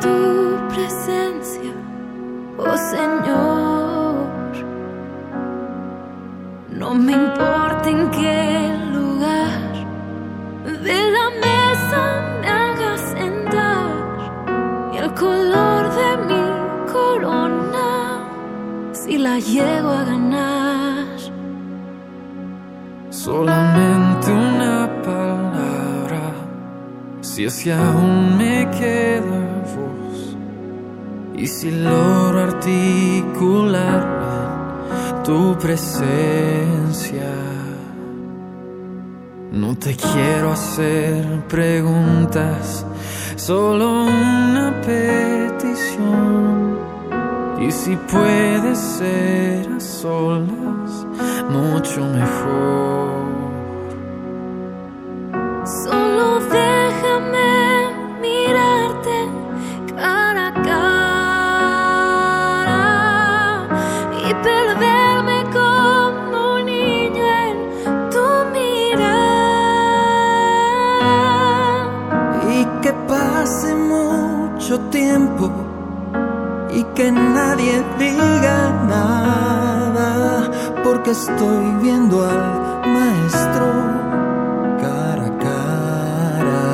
tu presencia, oh Señor. No me importa en qué lugar de la mesa me hagas sentar, y el color de mi corona, si la llego a ganar. Si es que aún me queda voz, y si logro articular tu presencia. No te quiero hacer preguntas, solo una petición. Y si puede ser a solas, mucho mejor. Nadie diga nada porque estoy viendo al maestro cara a cara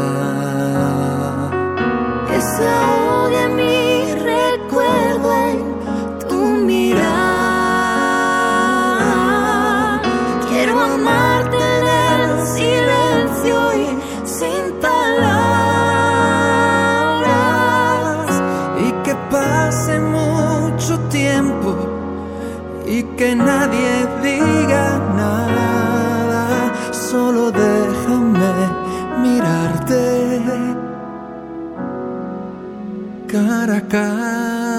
Que se ahogue mi recuerdo en tu mirar. Quiero amarte en silencio y sin palabras. y que pase mucho tiempo y que nadie diga nada solo déjame mirarte cara a cara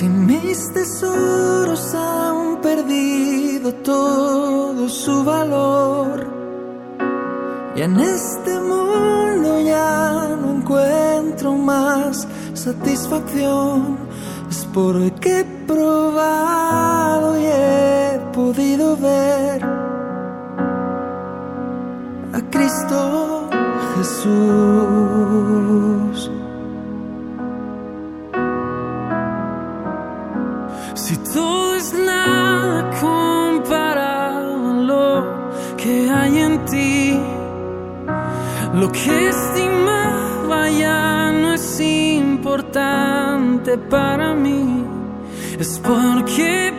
Si mis tesoros han perdido todo su valor y en este mundo ya no encuentro más satisfacción, es porque he probado y he podido ver a Cristo Jesús. Que hay en ti, lo que estimaba ya no es importante para mí, es porque he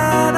más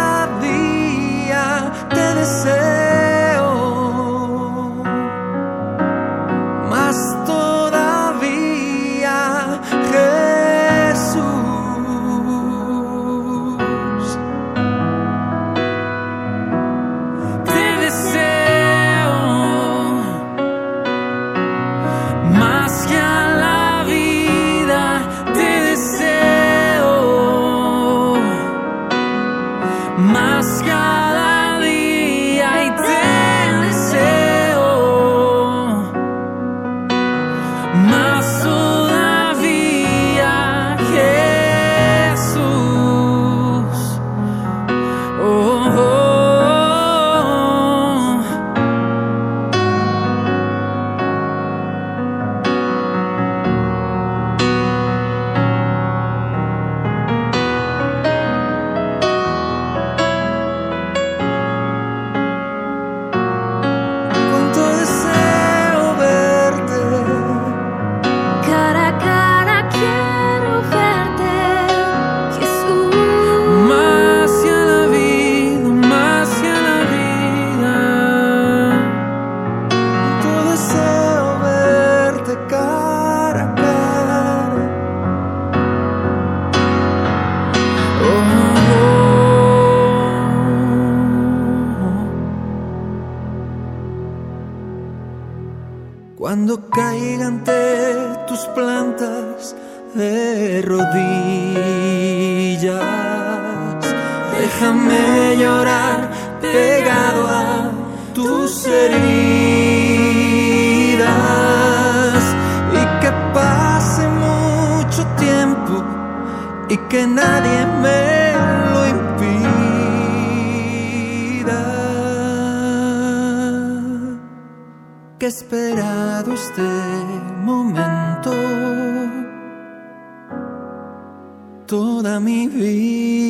cuando caiga ante tus plantas de rodillas. Déjame llorar pegado a tus heridas Que esperado este momento toda mi vida.